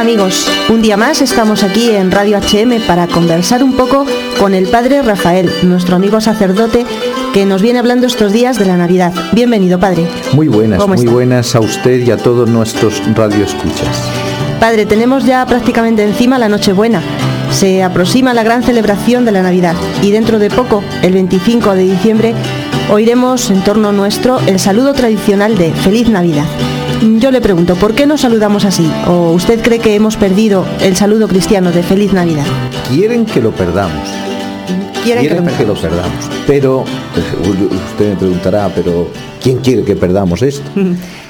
amigos? Un día más estamos aquí en Radio HM para conversar un poco con el Padre Rafael, nuestro amigo sacerdote que nos viene hablando estos días de la Navidad. Bienvenido, Padre. Muy buenas, muy buenas a usted y a todos nuestros radioescuchas. Padre, tenemos ya prácticamente encima la Nochebuena. Se aproxima la gran celebración de la Navidad y dentro de poco, el 25 de diciembre, oiremos en torno nuestro el saludo tradicional de Feliz Navidad. Yo le pregunto, ¿por qué nos saludamos así? ¿O usted cree que hemos perdido el saludo cristiano de Feliz Navidad? Quieren que lo perdamos. Quieren, que, lo, perdamos. Pero usted me preguntará, pero ¿quién quiere que perdamos esto?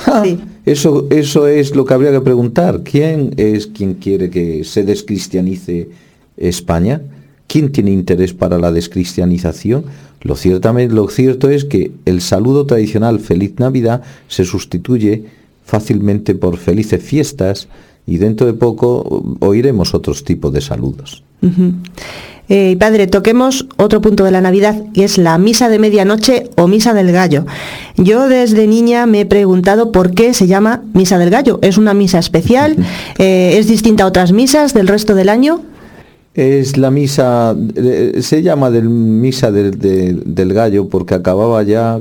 eso, eso es lo que habría que preguntar. ¿Quién es quien quiere que se descristianice España? ¿Quién tiene interés para la descristianización? Lo, ciertamente, lo cierto es que el saludo tradicional Feliz Navidad se sustituye fácilmente por felices fiestas y dentro de poco oiremos otros tipos de saludos. Eh, padre, toquemos otro punto de la Navidad y es la misa de medianoche o misa del gallo. Yo desde niña me he preguntado por qué se llama misa del gallo. ¿Es una misa especial? Eh, ¿Es distinta a otras misas del resto del año? Es la misa, se llama del misa del, del gallo porque acababa ya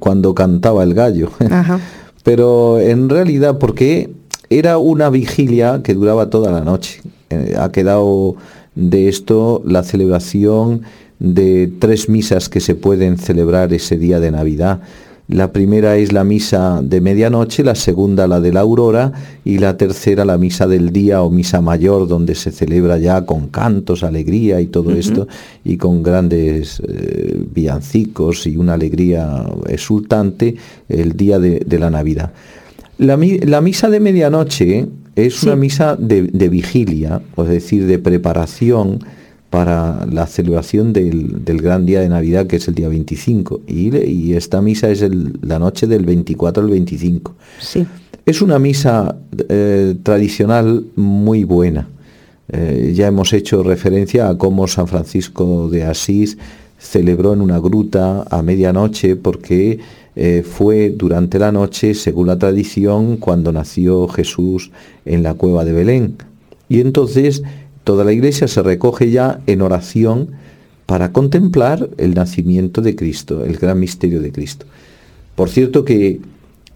cuando cantaba el gallo. Ajá pero en realidad porque era una vigilia que duraba toda la noche. Eh, ha quedado de esto la celebración de tres misas que se pueden celebrar ese día de Navidad. La primera es la misa de medianoche, la segunda la de la aurora y la tercera la misa del día o misa mayor, donde se celebra ya con cantos, alegría y todo esto, y con grandes eh, villancicos y una alegría exultante el día de, la Navidad. La, misa de medianoche es una misa de, vigilia, es decir, de preparación para la celebración del, gran día de Navidad, que es el día 25. Y, esta misa es la noche del 24 al 25. Sí. Es una misa eh, tradicional muy buena. Eh, ya hemos hecho referencia a cómo San Francisco de Asís celebró en una gruta a medianoche porque eh, fue durante la noche, según la tradición, cuando nació Jesús en la cueva de Belén. Y entonces toda la iglesia se recoge ya en oración para contemplar el nacimiento de Cristo, el gran misterio de Cristo. Por cierto que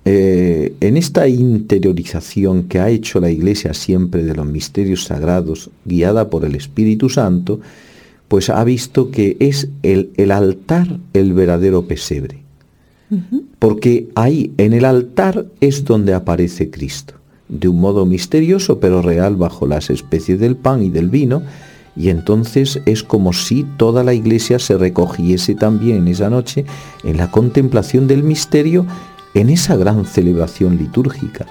eh, en esta interiorización que ha hecho la Iglesia siempre de los misterios sagrados, guiada por el Espíritu Santo, pues ha visto que es el, el altar el verdadero pesebre. Porque ahí, en el altar, es donde aparece Cristo, de un modo misterioso pero real bajo las especies del pan y del vino, y entonces es como si toda la iglesia se recogiese también en esa noche en la contemplación del misterio en esa gran celebración litúrgica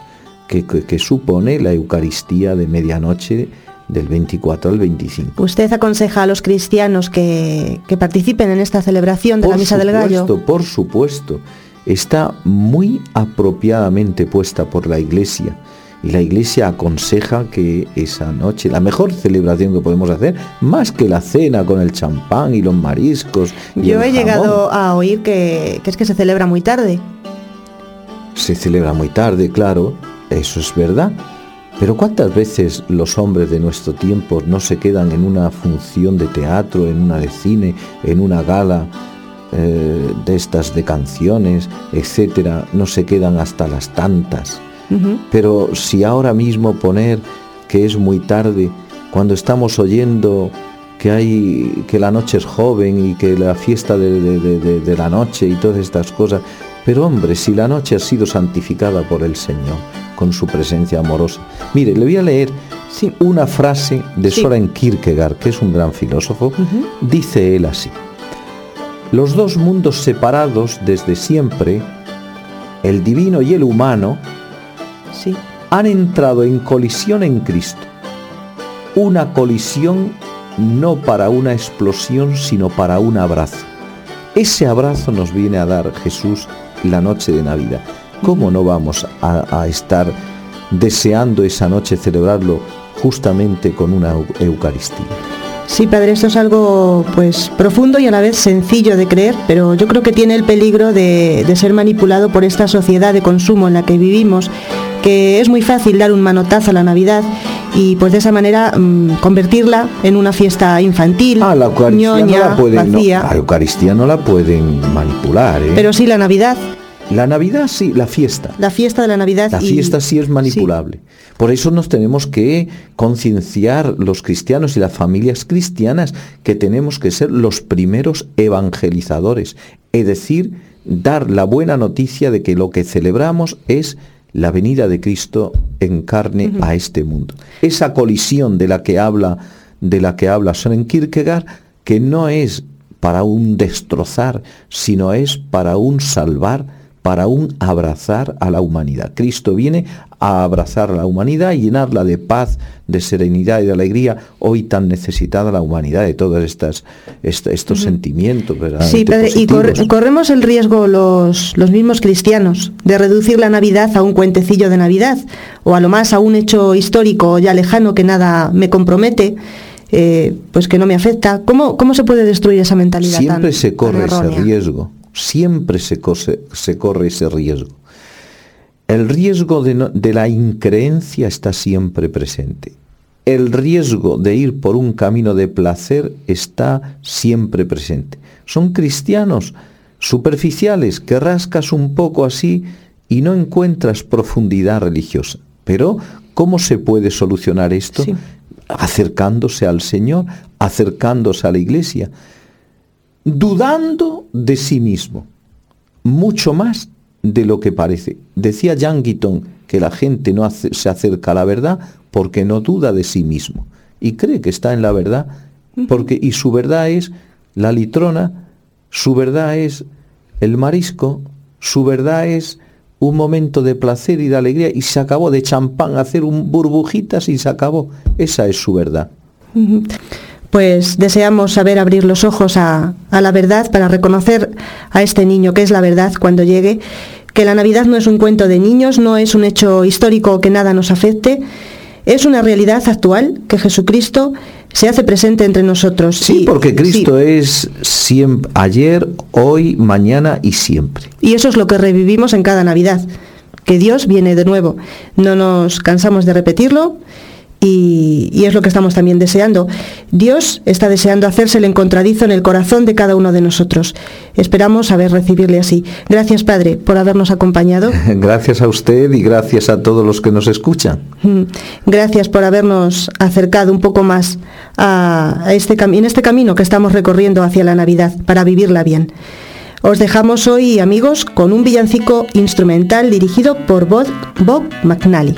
que, supone la Eucaristía de medianoche del 24 al 25. ¿Usted aconseja a los cristianos que, participen en esta celebración de la Misa del Gallo? Por supuesto, está muy apropiadamente puesta por la Iglesia. Y la iglesia aconseja que esa noche, la mejor celebración que podemos hacer, más que la cena con el champán y los mariscos. Yo he llegado a oír que, que es que se celebra muy tarde se celebra muy tarde, claro, eso es verdad. Pero ¿cuántas veces los hombres de nuestro tiempo no se quedan en una función de teatro, en una de cine, en una gala eh, de estas de canciones, etcétera, no se quedan hasta las tantas? Pero si ahora mismo poner que es muy tarde, cuando estamos oyendo que hay que la noche es joven y que la fiesta de la noche y todas estas cosas, pero hombre, si la noche ha sido santificada por el Señor con su presencia amorosa. Mire, le voy a leer una frase de Soren Kierkegaard, que es un gran filósofo. Dice él así. Los dos mundos separados desde siempre, el divino y el humano, sí. han entrado en colisión en Cristo. Una colisión no para una explosión, sino para un abrazo. Ese abrazo nos viene a dar Jesús la noche de Navidad. ¿Cómo no vamos a, estar deseando esa noche celebrarlo justamente con una Eucaristía? Sí, padre, esto es algo pues profundo y a la vez sencillo de creer, pero yo creo que tiene el peligro de, de, ser manipulado por esta sociedad de consumo en la que vivimos, que es muy fácil dar un manotazo a la Navidad y pues de esa manera mm, convertirla en una fiesta infantil, ah, la Eucaristía no la pueden, la Eucaristía no la pueden manipular. ¿eh? Pero sí la Navidad. La Navidad sí, la fiesta. La fiesta de la Navidad. La fiesta sí es manipulable. Por eso nos tenemos que concienciar los cristianos y las familias cristianas que tenemos que ser los primeros evangelizadores. Es decir, dar la buena noticia de que lo que celebramos es la venida de Cristo en carne a este mundo. Esa colisión de la que habla de la que habla Søren Kierkegaard, que no es para un destrozar, sino es para un salvar para un abrazar a la humanidad. Cristo viene a abrazar a la humanidad y llenarla de paz, de serenidad y de alegría, hoy tan necesitada la humanidad de todos estas, estos sentimientos. Sí, y corremos el riesgo los, los mismos cristianos de reducir la Navidad a un cuentecillo de Navidad o a lo más a un hecho histórico ya lejano que nada me compromete. Eh, pues que no me afecta. ¿Cómo, ¿Cómo se puede destruir esa mentalidad? Siempre se corre ese riesgo Siempre se, corre ese riesgo. El riesgo de, la increencia está siempre presente. El riesgo de ir por un camino de placer está siempre presente. Son cristianos superficiales que rascas un poco así y no encuentras profundidad religiosa. Pero, ¿cómo se puede solucionar esto? Acercándose al Señor, acercándose a la iglesia dudando de sí mismo, mucho más de lo que parece. Decía Jan Guiton que la gente no se acerca a la verdad porque no duda de sí mismo y cree que está en la verdad porque y su verdad es la litrona, su verdad es el marisco, su verdad es un momento de placer y de alegría y se acabó de champán, hacer un burbujitas y se acabó. Esa es su verdad pues deseamos saber abrir los ojos a, la verdad para reconocer a este niño que es la verdad cuando llegue, que la Navidad no es un cuento de niños, no es un hecho histórico que nada nos afecte, es una realidad actual que Jesucristo se hace presente entre nosotros. Sí, porque Cristo es siempre, ayer, hoy, mañana y siempre. Y eso es lo que revivimos en cada Navidad, que Dios viene de nuevo. No nos cansamos de repetirlo y, es lo que estamos también deseando. Dios está deseando hacerse el encontradizo en el corazón de cada uno de nosotros. Esperamos saber recibirle así. Gracias, Padre, por habernos acompañado. Gracias a usted y gracias a todos los que nos escuchan. Mm, gracias por habernos acercado un poco más a, este, en este camino que estamos recorriendo hacia la Navidad para vivirla bien. Os dejamos hoy, amigos, con un villancico instrumental dirigido por Bob, Bob McNally.